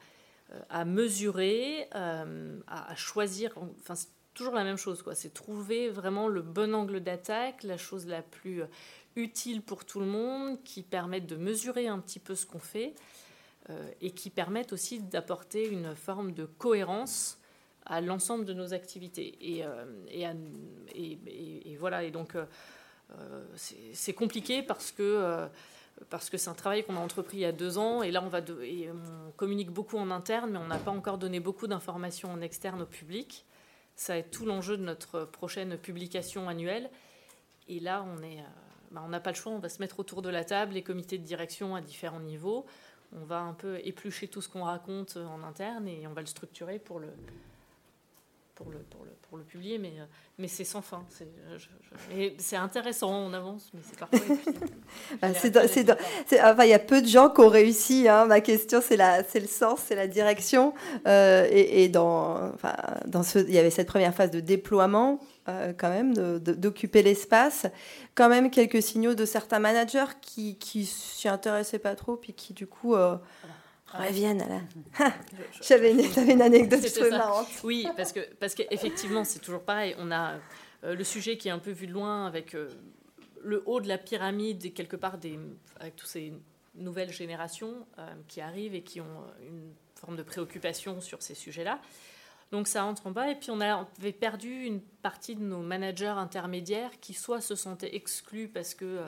euh, à mesurer, à, choisir. Enfin, c'est toujours la même chose. C'est trouver vraiment le bon angle d'attaque, la chose la plus utile pour tout le monde, qui permette de mesurer un petit peu ce qu'on fait et qui permette aussi d'apporter une forme de cohérence à l'ensemble de nos activités. Et, euh, voilà, et donc euh, euh, c'est compliqué parce que parce c'est un travail qu'on a entrepris il y a deux ans, et là on, va et on communique beaucoup en interne, mais on n'a pas encore donné beaucoup d'informations en externe au public. Ça être tout l'enjeu de notre prochaine publication annuelle. Et là, on est, bah, on n'a pas le choix, on va se mettre autour de la table, les comités de direction à différents niveaux. On va un peu éplucher tout ce qu'on raconte en interne et on va le structurer pour le, pour le, pour le, pour le publier, mais, euh, mais c'est sans fin. C'est intéressant, on avance, mais c'est parfois. <laughs> Bah, enfin, il y a peu de gens qui ont réussi. Hein. Ma question, c'est le sens, c'est la direction. Euh, et, et, dans, enfin, dans ce, il y avait cette première phase de déploiement. Euh, quand même, d'occuper l'espace. Quand même quelques signaux de certains managers qui, qui s'y intéressaient pas trop, puis qui du coup reviennent à la. J'avais une, une, anecdote marrante. Oui, parce que parce qu'effectivement, c'est toujours pareil. On a euh, le sujet qui est un peu vu de loin avec euh, le haut de la pyramide, quelque part, des, avec toutes ces nouvelles générations euh, qui arrivent et qui ont une forme de préoccupation sur ces sujets-là. Donc ça entre en bas. Et puis on avait perdu une partie de nos managers intermédiaires qui soit se sentaient exclus parce que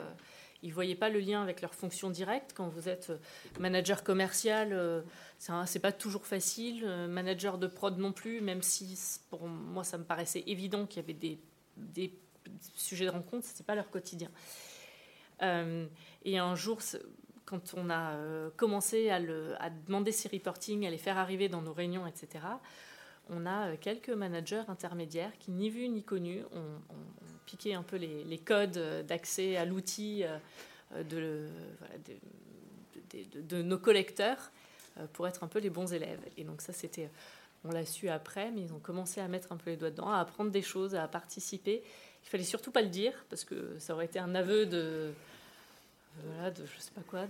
ils ne voyaient pas le lien avec leur fonction directe. Quand vous êtes euh, manager commercial, euh, c'est pas toujours facile. Euh, manager de prod non plus, même si pour moi ça me paraissait évident qu'il y avait des, sujets de rencontre, ce n'était pas leur quotidien. et un jour, quand on a commencé à, demander ces reporting, à les faire arriver dans nos réunions, etc., on a quelques managers intermédiaires qui, ni vus ni connus, ont piquer un peu les, codes d'accès à l'outil euh, de, nos collecteurs euh, pour être un peu les bons élèves. Et donc ça, c'était, on l'a su après, mais ils ont commencé à mettre un peu les doigts dedans, à apprendre des choses, à participer. Il fallait surtout pas le dire parce que ça aurait été un aveu de, voilà, de je sais pas quoi,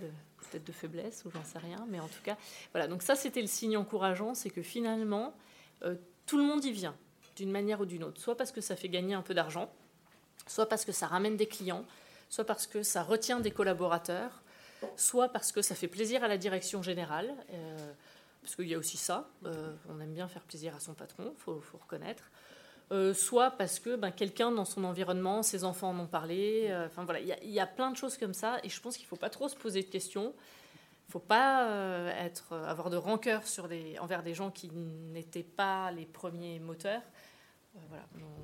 peut-être de faiblesse ou j'en sais rien, mais en tout cas, voilà. Donc ça, c'était le signe encourageant, c'est que finalement, euh, tout le monde y vient d'une manière ou d'une autre, soit parce que ça fait gagner un peu d'argent, soit parce que ça ramène des clients, soit parce que ça retient des collaborateurs, soit parce que ça fait plaisir à la direction générale, euh, parce qu'il y a aussi ça, euh, on aime bien faire plaisir à son patron, il faut, reconnaître, soit parce que ben, quelqu'un dans son environnement, ses enfants en ont parlé, enfin voilà, il y, a plein de choses comme ça, et je pense qu'il ne faut pas trop se poser de questions. Il ne faut pas être, avoir de rancœur sur des, envers des gens qui n'étaient pas les premiers moteurs. Euh,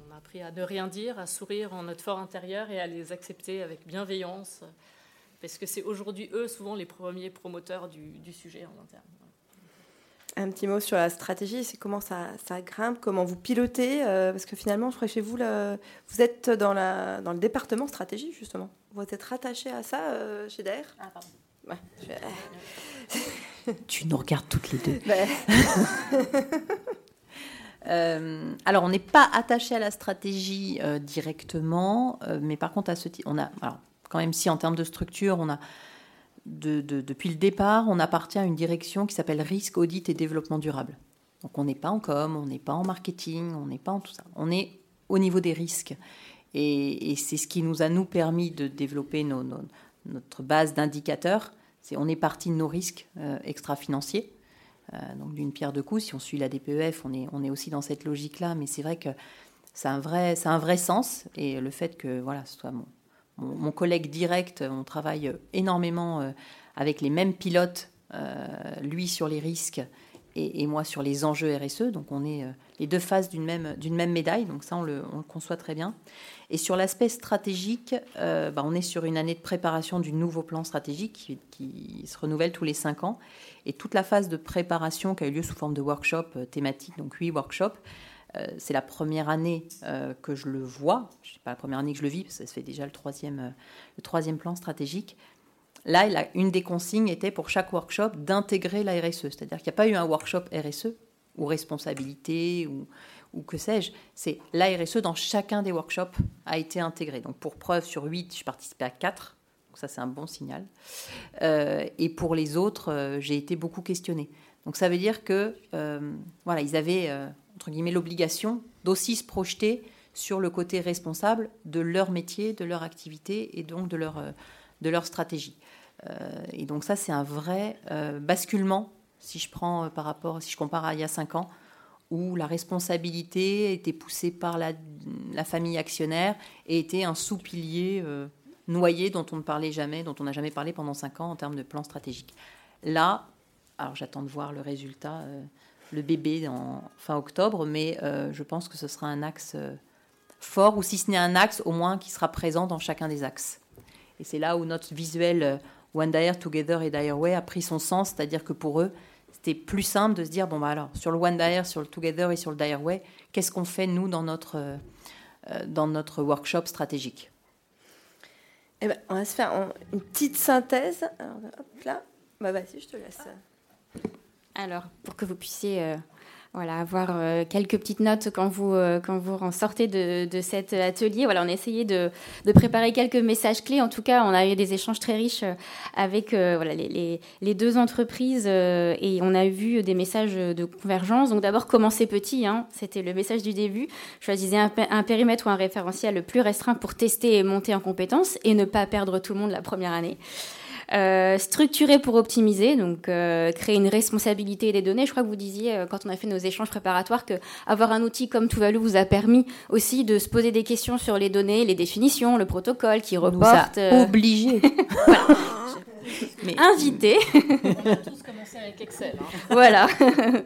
on a appris à ne rien dire, à sourire en notre fort intérieur et à les accepter avec bienveillance, parce que c'est aujourd'hui eux souvent les premiers promoteurs du, sujet en interne. Un petit mot sur la stratégie, c'est comment ça, grimpe, comment vous pilotez, euh, parce que finalement, je crois que chez vous, vous êtes dans, la, dans le département stratégie, justement. Vous êtes rattaché à ça euh, chez DAER Ah, pardon. Tu nous regardes toutes les deux. <laughs> Euh, alors, on n'est pas attaché à la stratégie euh, directement, euh, mais par contre, à ce on a, alors, quand même, si en termes de structure, on a, depuis le départ, on appartient à une direction qui s'appelle risque, audit et développement durable. Donc, on n'est pas en com, on n'est pas en marketing, on n'est pas en tout ça. On est au niveau des risques. Et, c'est ce qui nous a, nous, permis de développer notre base d'indicateurs. On est parti de nos risques extra-financiers euh, donc d'une pierre deux coups, si on suit la DPEF, on est, on est aussi dans cette logique-là, mais c'est vrai que ça a, un vrai, un vrai sens. Et le fait que voilà, ce soit mon, mon, collègue direct, on travaille énormément euh, avec les mêmes pilotes, euh, lui sur les risques et, moi sur les enjeux RSE. Donc on est les deux faces d'une même, d'une même médaille, donc ça on le, on le, conçoit très bien. Et sur l'aspect stratégique, bah, on est sur une année de préparation du nouveau plan stratégique qui, se renouvelle tous les cinq ans. Et toute la phase de préparation qui a eu lieu sous forme de workshop thématique, donc huit workshops, euh, c'est la première année euh, que je le vois. Je sais pas la première année que je le vis, parce que ça fait déjà le troisième, euh, le troisième plan stratégique. Là, une des consignes était pour chaque workshop d'intégrer la RSE. C'est-à-dire qu'il n'y a pas eu un workshop RSE ou responsabilité ou, ou que sais-je. C'est la RSE dans chacun des workshops a été intégré. Donc pour preuve, sur 8, je participais à 4. Donc ça, c'est un bon signal. et pour les autres, j'ai été beaucoup questionnée. Donc ça veut dire que voilà, ils avaient entre guillemets, l'obligation d'aussi se projeter sur le côté responsable de leur métier, de leur activité et donc de leur, euh, de leur stratégie. Euh, et donc ça, c'est un vrai euh, basculement, si je prends par rapport, si je compare à il y a cinq ans, où la responsabilité était poussée par la, la famille actionnaire et était un sous-pilier noyé dont on ne parlait jamais, dont on n'a jamais parlé pendant cinq ans en termes de plan stratégique. Là, alors j'attends de voir le résultat le bébé en fin octobre, mais euh, je pense que ce sera un axe euh, fort, ou si ce n'est un axe, au moins qui sera présent dans chacun des axes. Et c'est là où notre visuel euh, One Dire Together et Dire Way a pris son sens, c'est-à-dire que pour eux, c'était plus simple de se dire bon bah alors sur le One Dire, sur le Together et sur le Dire Way, qu'est-ce qu'on fait nous dans notre dans notre workshop stratégique? Eh ben, on va se faire une petite synthèse. Alors, hop là, bah vas-y, je te laisse. Alors, pour que vous puissiez euh, voilà, avoir euh, quelques petites notes quand vous, euh, quand vous en sortez de, cet atelier. Voilà, on a essayé de, préparer quelques messages clés. En tout cas, on a eu des échanges très riches avec voilà, les, deux entreprises et on a vu des messages de convergence. Donc d'abord, commencer petit, hein, c'était le message du début. Choisissez un, un, périmètre ou un référentiel le plus restreint pour tester et monter en compétences et ne pas perdre tout le monde la première année. Euh, structurer pour optimiser, donc euh, créer une responsabilité des données. Je crois que vous disiez euh, quand on a fait nos échanges préparatoires que avoir un outil comme Tuvalu vous a permis aussi de se poser des questions sur les données, les définitions, le protocole qui reporte. Obligé. <laughs> Mais... Invité. on a tous commencé avec Excel. Hein. Voilà. après, <laughs>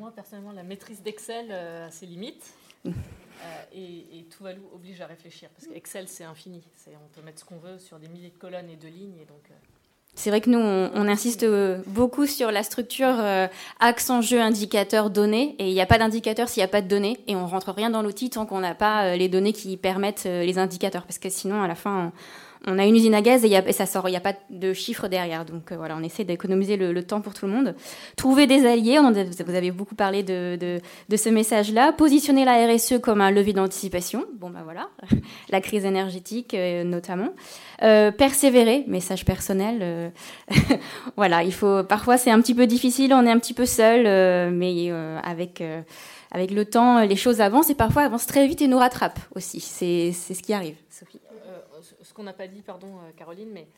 moi personnellement, la maîtrise d'Excel a ses limites. Euh, et, et Tuvalu oblige à réfléchir, parce qu'Excel, c'est infini. On peut mettre ce qu'on veut sur des milliers de colonnes et de lignes. Et donc, euh, c'est vrai que nous, on, insiste euh, beaucoup sur la structure axe en jeu, indicateur, données. Et il n'y a pas d'indicateur s'il n'y a pas de données. Et on rentre rien dans l'outil tant qu'on n'a pas les données qui permettent les indicateurs. Parce que sinon, à la fin, on a une usine à gaz et, ça sort, il n'y a pas de chiffres derrière. Donc euh, voilà, on essaie d'économiser le, temps pour tout le monde. Trouver des alliés, vous avez beaucoup parlé de, ce message-là. Positionner la RSE comme un levier d'anticipation. Bon ben voilà, <laughs> la crise énergétique euh, notamment. Euh, persévérer, message personnel. <laughs> voilà, il faut. Parfois c'est un petit peu difficile, on est un petit peu seul, mais avec avec le temps, les choses avancent et parfois avancent très vite et nous rattrapent aussi. C'est ce qui arrive, Sophie ce qu'on n'a pas dit, pardon euh, Caroline, mais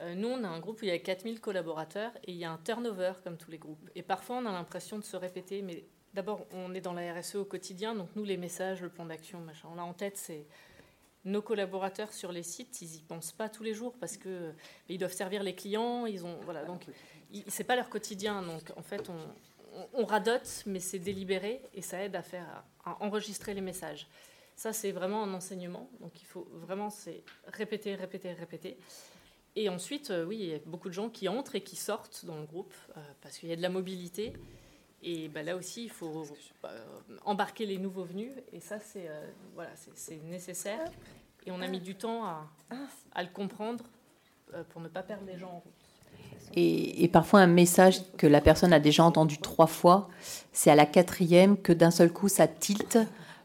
euh, nous, on a un groupe où il y a 4000 collaborateurs et il y a un turnover comme tous les groupes. Et parfois, on a l'impression de se répéter, mais d'abord, on est dans la RSE au quotidien, donc nous, les messages, le plan d'action, machin, on a en tête, c'est nos collaborateurs sur les sites, ils y pensent pas tous les jours parce que ils doivent servir les clients, ils ont voilà donc c'est pas leur quotidien donc en fait on, on, radote mais c'est délibéré et ça aide à faire à enregistrer les messages. Ça, c'est vraiment un enseignement. Donc, il faut vraiment c'est répéter, répéter, répéter. Et ensuite, euh, oui, il y a beaucoup de gens qui entrent et qui sortent dans le groupe euh, parce qu'il y a de la mobilité. Et bah, là aussi, il faut euh, embarquer les nouveaux venus. Et ça, c'est voilà, c'est nécessaire. Et on a mis du temps à, à le comprendre pour ne pas perdre les gens en route. Et, et, parfois un message que la personne a déjà entendu trois fois, c'est à la quatrième que d'un seul coup ça tilte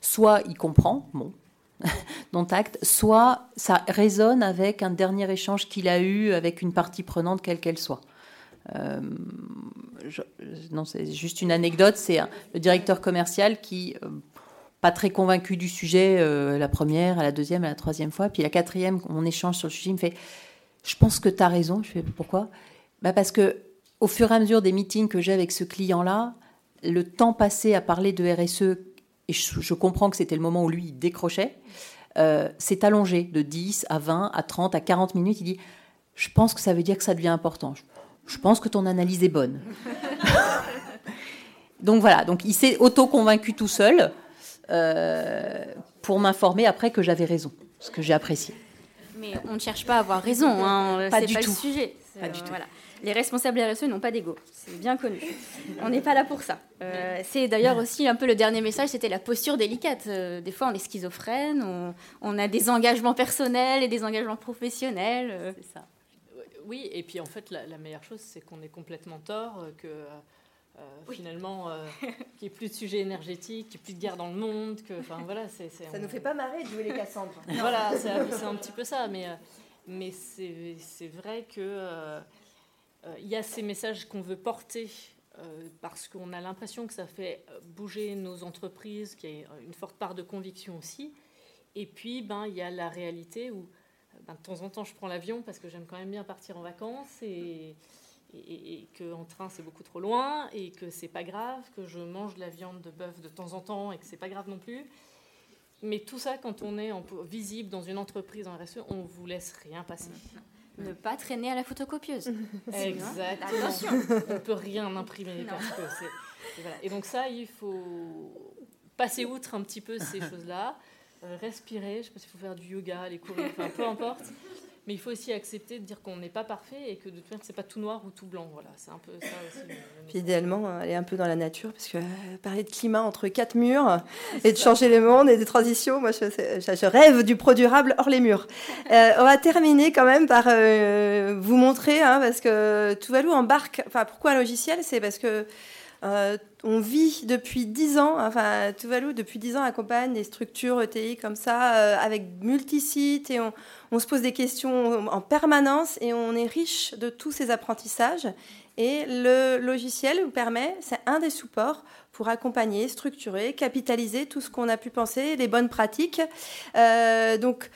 soit il comprend, bon, <laughs> dont acte, soit ça résonne avec un dernier échange qu'il a eu avec une partie prenante, quelle qu'elle soit. Euh, non, c'est juste une anecdote. C'est le directeur commercial qui, euh, pas très convaincu du sujet, euh, la première, à la deuxième, à la troisième fois, puis la quatrième, on échange sur le sujet, me fait Je pense que tu as raison. Je fais Pourquoi? Bah Parce que au fur et à mesure des meetings que j'ai avec ce client-là, le temps passé à parler de RSE et je, comprends que c'était le moment où lui il décrochait, euh, c'est allongé de 10 à 20 à 30 à 40 minutes. Il dit Je pense que ça veut dire que ça devient important. Je, pense que ton analyse est bonne. <laughs> donc voilà, donc il s'est auto-convaincu tout seul euh, pour m'informer après que j'avais raison, ce que j'ai apprécié. Mais on ne cherche pas à avoir raison, hein. pas c'est du pas tout. le sujet. Pas du tout. Voilà. Les responsables RSE n'ont pas d'ego, c'est bien connu. On n'est pas là pour ça. Euh, c'est d'ailleurs aussi un peu le dernier message, c'était la posture délicate. Euh, des fois, on est schizophrène, on, on a des engagements personnels et des engagements professionnels. euh. C'est ça. Oui, et puis en fait, la, la meilleure chose, c'est qu'on est complètement tort, que euh, finalement, euh, qu'il n'y ait plus de sujets énergétiques, qu'il n'y ait plus de guerre dans le monde, que, enfin voilà, c'est. c'est- Ça on- nous fait pas marrer de jouer les Cassandres. Voilà, c'est un, c'est un petit peu ça, mais, mais c'est c'est vrai que il y a ces messages qu'on veut porter euh, parce qu'on a l'impression que ça fait euh, bouger nos entreprises, qu'il y a une forte part de conviction aussi. Et puis, ben, il y a la réalité où euh, ben, de temps en temps, je prends l'avion parce que j'aime quand même bien partir en vacances et, et, et qu'en train, c'est beaucoup trop loin et que c'est pas grave, que je mange de la viande de bœuf de temps en temps et que c'est pas grave non plus. Mais tout ça, quand on est en- visible dans une entreprise en RSE, on vous laisse rien passer. Ne pas traîner à la photocopieuse. <laughs> Exactement. Attention. On peut rien imprimer parce que voilà. Et donc ça, il faut passer outre un petit peu ces <laughs> choses-là, euh, respirer. Je sais pas s'il faut faire du yoga, aller courir, enfin peu importe. Mais il faut aussi accepter de dire qu'on n'est pas parfait et que de toute manière, c'est pas tout noir ou tout blanc. Voilà, c'est un peu ça aussi. Puis idéalement, euh, aller un peu dans la nature, parce que euh, parler de climat entre quatre murs <laughs> et de changer le monde et des transitions, moi je, c'est- je- je rêve du pro durable hors les murs. <laughs> Euh, on va terminer quand même par euh, vous montrer, hein, parce que Tuvalu embarque. Enfin, pourquoi un logiciel? C'est parce que euh, on vit depuis 10 ans, enfin Tuvalu depuis 10 ans accompagne des structures ETI comme ça, euh, avec multi-sites, et on, se pose des questions en permanence, et on est riche de tous ces apprentissages. Et le logiciel vous permet, c'est un des supports pour accompagner, structurer, capitaliser tout ce qu'on a pu penser, les bonnes pratiques. Euh, donc,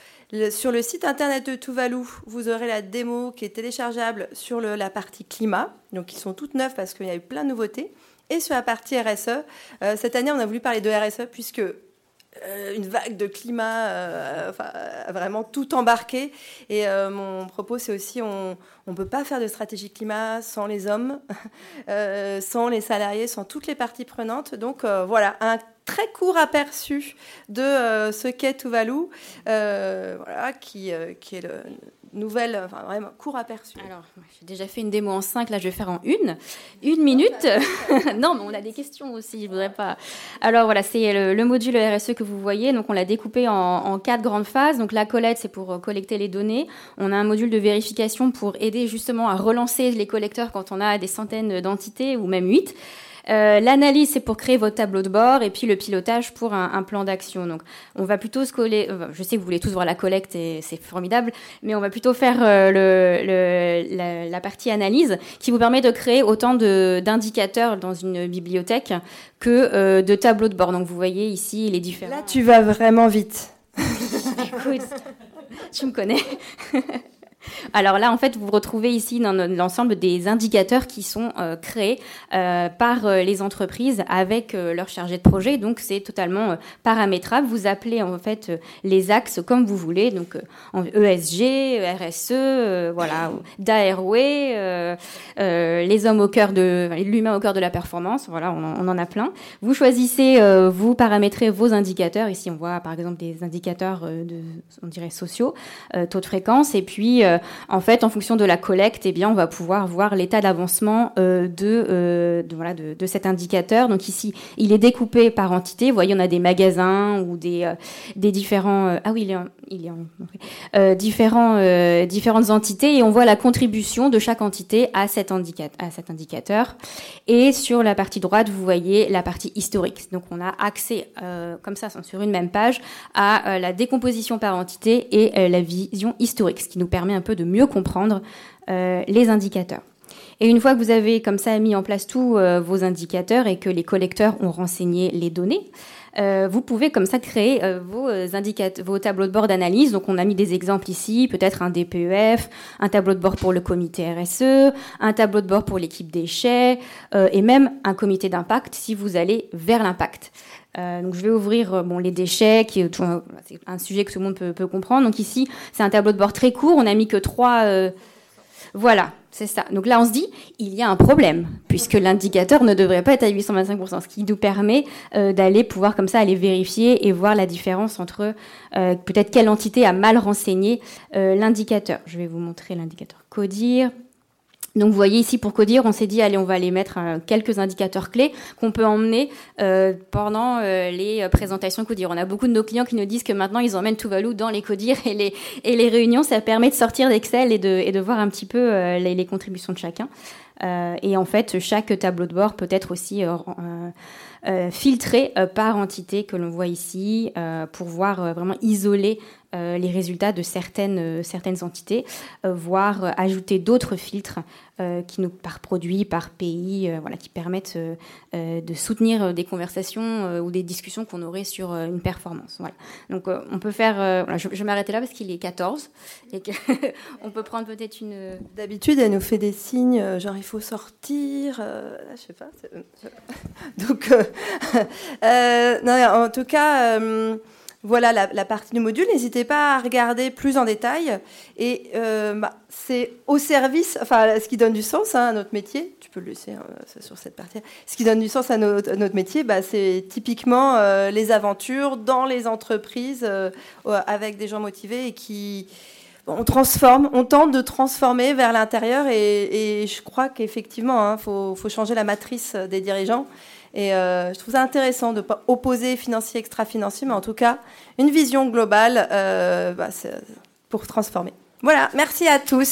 sur le site internet de Tuvalu, vous aurez la démo qui est téléchargeable sur la partie climat. Donc, ils sont toutes neuves parce qu'il y a eu plein de nouveautés. Et sur la partie RSE, euh, cette année, on a voulu parler de RSE puisque euh, une vague de climat euh, a vraiment tout embarqué. Et mon propos, c'est aussi on ne peut pas faire de stratégie climat sans les hommes, <laughs> sans les salariés, sans toutes les parties prenantes. Donc voilà, un très court aperçu de ce qu'est Tuvalu, voilà, qui, qui est le nouvel, enfin vraiment court aperçu. Alors, j'ai déjà fait une démo en 5, là je vais faire en une. Une minute. <laughs> non, mais on a des questions aussi, je voudrais pas. Alors voilà, c'est le, le module RSE que vous voyez. Donc on l'a découpé en, en quatre grandes phases. Donc la collecte, c'est pour euh, collecter les données. On a un module de vérification pour aider justement à relancer les collecteurs quand on a des centaines d'entités ou même huit. Euh, L'analyse, c'est pour créer votre tableau de bord, et puis le pilotage pour un, un plan d'action. Donc, on va plutôt se coller. euh, je sais que vous voulez tous voir la collecte et c'est formidable, mais on va plutôt faire euh, le, le- la, la partie analyse qui vous permet de créer autant d'indicateurs dans une bibliothèque que de tableaux de bord. Donc, vous voyez ici les différents. Là, tu vas vraiment vite. <laughs> Écoute, tu me connais. <laughs> Alors là, en fait, vous retrouvez ici dans l'ensemble des indicateurs qui sont euh, créés euh, par euh, les entreprises avec leur chargé de projet. Donc, c'est totalement paramétrable. Vous appelez en fait les axes comme vous voulez. Donc, ESG, RSE, euh, voilà, euh, les hommes au cœur de l'humain au cœur de la performance. Voilà, on en, on en a plein. Vous choisissez, vous paramétrez vos indicateurs. Ici, on voit par exemple des indicateurs de, on dirait sociaux, taux de fréquence, et puis en fait, en fonction de la collecte, eh bien, on va pouvoir voir l'état d'avancement euh, de, euh, de, voilà, de, de cet indicateur. Donc ici, il est découpé par entité. Vous voyez, on a des magasins ou des, euh, des différents. euh, ah oui, il est, il est en, euh, différents, euh, différentes entités et on voit la contribution de chaque entité à cet, indica- à cet indicateur. Et sur la partie droite, vous voyez la partie historique. Donc on a accès, euh, comme ça, sur une même page, à euh, la décomposition par entité et euh, la vision historique, ce qui nous permet un peu de mieux comprendre euh, les indicateurs. Et une fois que vous avez comme ça mis en place tous euh, vos indicateurs et que les collecteurs ont renseigné les données, euh, vous pouvez comme ça créer vos, vos tableaux de bord d'analyse. Donc on a mis des exemples ici, peut-être un DPEF, un tableau de bord pour le comité RSE, un tableau de bord pour l'équipe déchets et même un comité d'impact si vous allez vers l'impact. Euh, donc je vais ouvrir euh, bon les déchets, qui est un- sujet que tout le monde peut, comprendre. Donc ici c'est un tableau de bord très court. On a mis que trois euh, Voilà, c'est ça. Donc là, on se dit, il y a un problème, puisque l'indicateur ne devrait pas être à 825%, ce qui nous permet d'aller pouvoir comme ça aller vérifier et voir la différence entre peut-être quelle entité a mal renseigné l'indicateur. Je vais vous montrer l'indicateur CODIR. Donc vous voyez ici pour Codir, on s'est dit allez on va aller mettre euh, quelques indicateurs clés qu'on peut emmener euh, pendant euh, les présentations Codir. On a beaucoup de nos clients qui nous disent que maintenant ils emmènent Tuvalu dans les Codir et les, réunions, ça permet de sortir d'Excel et de, voir un petit peu les, les, contributions de chacun. et en fait chaque tableau de bord peut être aussi filtré par entité que l'on voit ici pour voir vraiment isoler les résultats de certaines, euh, certaines entités, euh, voire ajouter d'autres filtres qui nous, par produit, par pays, voilà, qui permettent de soutenir des conversations ou des discussions qu'on aurait sur une performance. Voilà. Donc on peut faire, je, vais m'arrêter là parce qu'il est 14 et <laughs> on peut prendre peut-être une... D'habitude, elle nous fait des signes, genre il faut sortir, je sais pas. <laughs> Donc, <laughs> en tout cas... Voilà la, partie du module. N'hésitez pas à regarder plus en détail. Et euh, bah, c'est au service, enfin, ce qui donne du sens hein, à notre métier. Tu peux le laisser hein, sur cette partie. Ce qui donne du sens à notre, métier, bah, c'est typiquement euh, les aventures dans les entreprises euh, avec des gens motivés et qui on transforme, on tente de transformer vers l'intérieur et, je crois qu'effectivement, il hein, faut, changer la matrice des dirigeants. Et euh, je trouve ça intéressant de ne pas opposer financier, extra-financier, mais en tout cas, une vision globale euh, bah, pour transformer. Voilà, merci à tous.